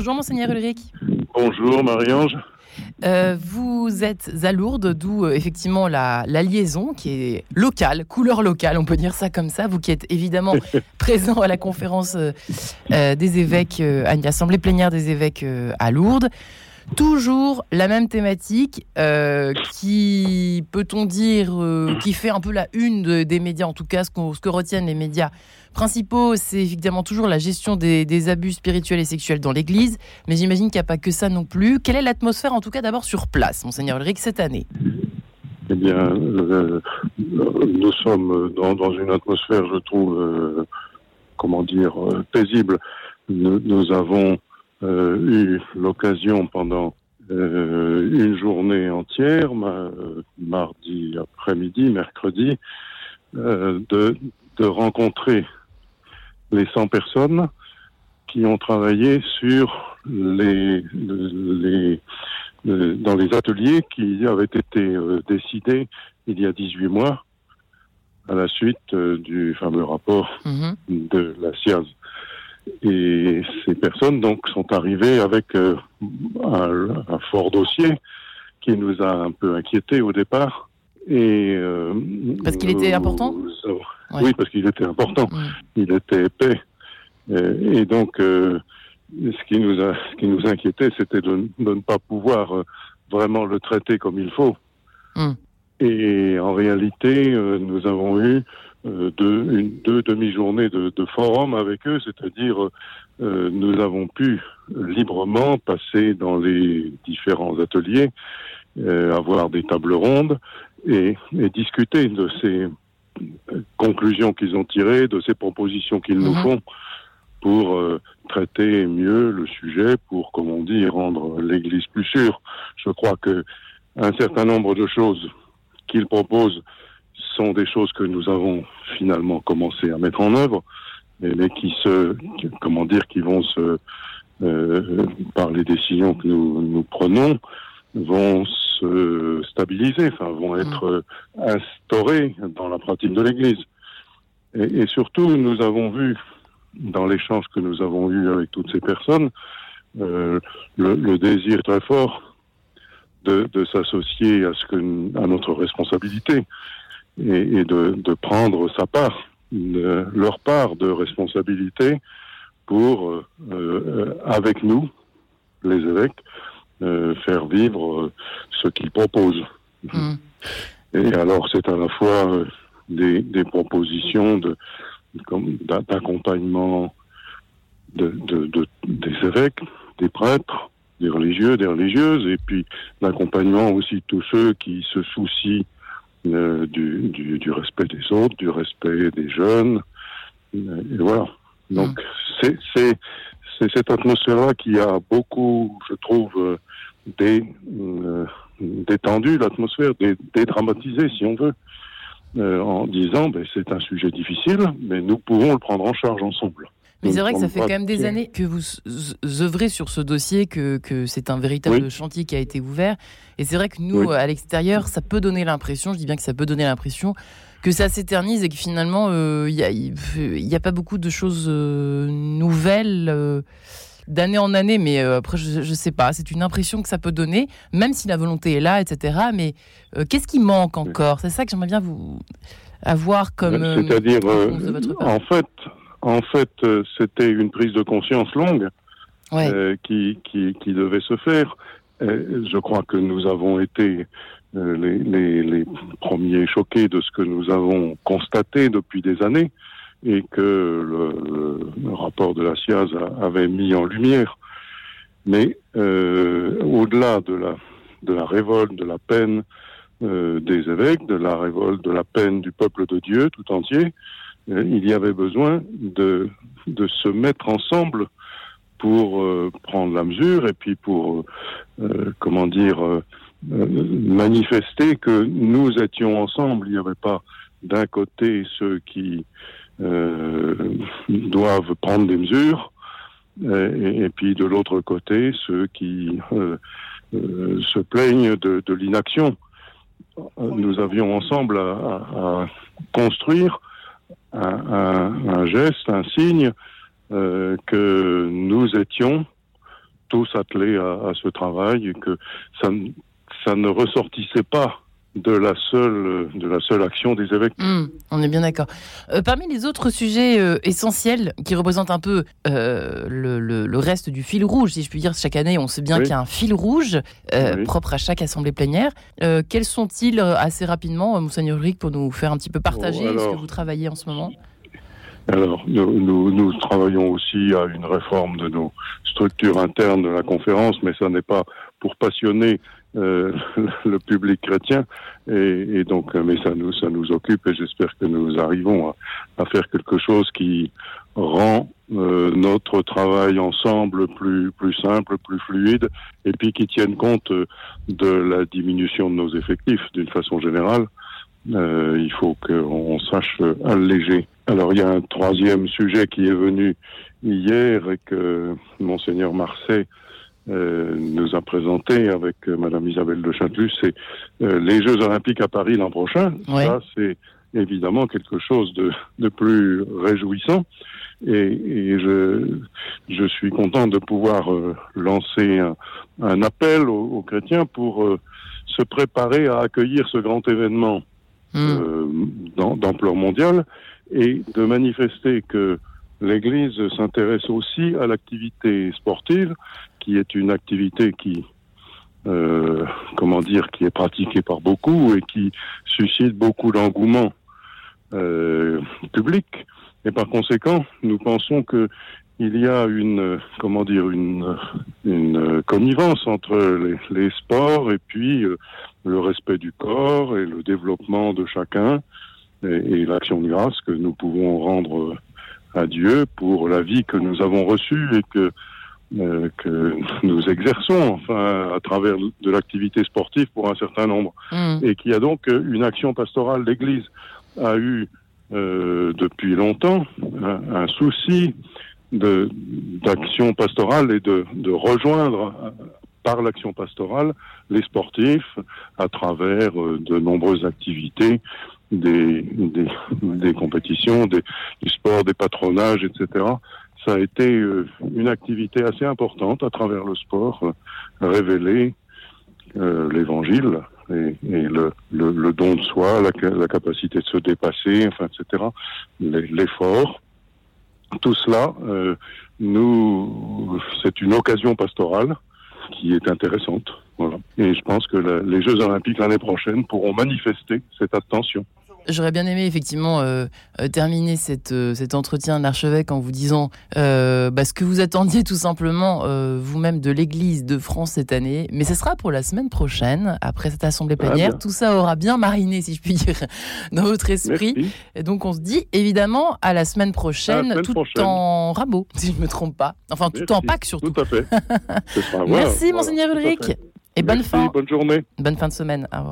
Bonjour monseigneur Ulrich. Bonjour Marie-Ange. Euh, vous êtes à Lourdes, d'où euh, effectivement la, liaison qui est locale, couleur locale, on peut dire ça comme ça. Vous qui êtes évidemment présent à la conférence euh, des évêques, à l'assemblée plénière des évêques à Lourdes. Toujours la même thématique qui, peut-on dire, qui fait un peu la une des médias, en tout cas ce, que retiennent les médias principaux, c'est évidemment toujours la gestion des, abus spirituels et sexuels dans l'Église, mais j'imagine qu'il n'y a pas que ça non plus. Quelle est l'atmosphère, en tout cas d'abord sur place, monseigneur Ulrich, cette année? Eh bien, euh, nous sommes dans, une atmosphère, je trouve, euh, comment dire, euh, paisible. Nous, avons eu l'occasion pendant une journée entière, mardi après-midi, mercredi, de, de rencontrer les 100 personnes qui ont travaillé sur les, les, dans les ateliers qui avaient été euh, décidés il y a 18 mois à la suite euh, du fameux rapport mhm. de la SIAZ. Et ces personnes donc sont arrivées avec euh, un, fort dossier qui nous a un peu inquiétés au départ. Et parce qu'il était important. Oui, parce qu'il était important. Il était épais. Et, donc, euh, ce, qui nous a, ce qui nous inquiétait, c'était de, ne pas pouvoir euh, vraiment le traiter comme il faut. Mm. Et en réalité, euh, nous avons eu deux, une, deux demi-journées de, de, forum avec eux, c'est-à-dire nous avons pu librement passer dans les différents ateliers, avoir des tables rondes et, et discuter de ces conclusions qu'ils ont tirées, de ces propositions qu'ils nous mhm. font pour euh, traiter mieux le sujet, pour, comme on dit, rendre l'Église plus sûre. Je crois que un certain nombre de choses qu'ils proposent sont des choses que nous avons finalement commencé à mettre en œuvre, mais, qui se, comment dire, qui vont se, euh, par les décisions que nous, nous prenons, vont se stabiliser, enfin, vont mm. être instaurés dans la pratique de l'Église. Et, surtout, nous avons vu dans l'échange que nous avons eu avec toutes ces personnes euh, le, désir très fort de, s'associer à ce que à notre responsabilité et, de, prendre sa part, leur part de responsabilité pour euh, euh, avec nous, les évêques, euh, faire vivre ce qu'ils proposent. Hmm. Et alors, c'est à la fois des, des, propositions de, d'accompagnement de, de, des évêques, des prêtres, des religieux, des religieuses, et puis l'accompagnement aussi de tous ceux qui se soucient du, du, du, respect des autres, du respect des jeunes. Et voilà. Donc, hmm. c'est c'est cette atmosphère-là qui a beaucoup, je trouve, euh, euh, détendu l'atmosphère, dédramatisé, si on veut, euh, en disant ben, c'est un sujet difficile, mais nous pouvons le prendre en charge ensemble. Mais c'est vrai que ça fait quand même des années que vous œuvrez sur ce dossier, que, que c'est un véritable chantier qui a été ouvert. Et c'est vrai que nous, à l'extérieur, ça peut donner l'impression, je dis bien que ça peut donner l'impression, que ça s'éternise et que finalement, il euh, n'y a, a, pas beaucoup de choses euh, nouvelles euh, d'année en année. Mais après, je ne sais pas, c'est une impression que ça peut donner, même si la volonté est là, etc. Mais qu'est-ce qui manque encore? C'est ça que j'aimerais bien vous avoir comme. C'est-à-dire, en fait, en fait c'était une prise de conscience longue qui, qui, qui, devait se faire. je crois que nous avons été euh, les, les, premiers choqués de ce que nous avons constaté depuis des années et que le, rapport de la SIAZ avait mis en lumière. Mais euh, au-delà de la, de la révolte, de la peine euh, des évêques, de la révolte, de la peine du peuple de Dieu tout entier, il y avait besoin de, se mettre ensemble pour prendre la mesure et puis pour, comment dire, euh, manifester que nous étions ensemble. Il n'y avait pas d'un côté ceux qui euh, doivent prendre des mesures, euh, et, puis de l'autre côté ceux qui se plaignent de, l'inaction. Nous avions ensemble à, construire un, geste, un signe que nous étions tous attelés à, ce travail et que ça, ça ne ressortissait pas de la seule de la seule action des évêques. Hmm, on est bien d'accord. Euh, parmi les autres sujets euh, essentiels qui représentent un peu euh, le, reste du fil rouge, si je puis dire, chaque année, on sait bien qu'il y a un fil rouge propre à chaque assemblée plénière. quels sont-ils assez rapidement, monseigneur Rick, pour nous faire un petit peu partager ce que vous travaillez en ce moment? Alors, nous, nous, travaillons aussi à une réforme de nos structures internes de la conférence, mais ça n'est pas pour passionner euh, le public chrétien. Et, donc, mais ça nous, ça nous occupe et j'espère que nous arrivons à, faire quelque chose qui rend euh, notre travail ensemble plus, plus simple, plus fluide, et puis qui tienne compte de la diminution de nos effectifs d'une façon générale. Euh, il faut qu'on sache alléger. Alors, il y a un troisième sujet qui est venu hier et que Monseigneur Marseille euh, nous a présenté avec euh, Madame Isabelle de Châtelus, c'est euh, les Jeux Olympiques à Paris l'an prochain. Ça, c'est évidemment quelque chose de, de plus réjouissant. Et, et je, je, suis content de pouvoir lancer un, un appel aux, chrétiens pour se préparer à accueillir ce grand événement hmm. d'ampleur mondiale et de manifester que l'Église s'intéresse aussi à l'activité sportive, qui est une activité qui, euh, comment dire, qui est pratiquée par beaucoup et qui suscite beaucoup d'engouement euh, public. Et par conséquent, nous pensons que il y a une, comment dire, une, une connivence entre les, les sports et puis euh, le respect du corps et le développement de chacun et, et l'action de grâce que nous pouvons rendre à Dieu pour la vie que nous avons reçue et que euh, que nous exerçons, enfin, à travers de l'activité sportive pour un certain nombre, mm. et qui a donc euh, une action pastorale. L'Église a eu euh, depuis longtemps un, un souci d'action pastorale et de, de rejoindre euh, par l'action pastorale les sportifs à travers de nombreuses activités des, des, des compétitions, des, du sport, des patronages, etc. Ça a été euh, une activité assez importante à travers le sport, euh, révéler euh, l'évangile et, et le, le, le, don de soi, la, la, capacité de se dépasser, enfin, etc., l'effort. Tout cela, euh, nous, c'est une occasion pastorale qui est intéressante. Voilà. Et je pense que les Jeux Olympiques l'année prochaine pourront manifester cette attention. J'aurais bien aimé effectivement euh, euh, terminer cette, euh, cet entretien de l'archevêque en vous disant bah, ce que vous attendiez tout simplement vous-même de l'Église de France cette année, mais ce sera pour la semaine prochaine, après cette assemblée ah, plénière. tout ça aura bien mariné, si je puis dire, dans votre esprit. Et donc on se dit évidemment à la semaine prochaine, tout en rabot, si je ne me trompe pas. Enfin, tout en Pâques surtout. Tout à fait. Merci, Monseigneur Ulrich. Et bonne fin. Bonne journée. Bonne fin de semaine. Au revoir.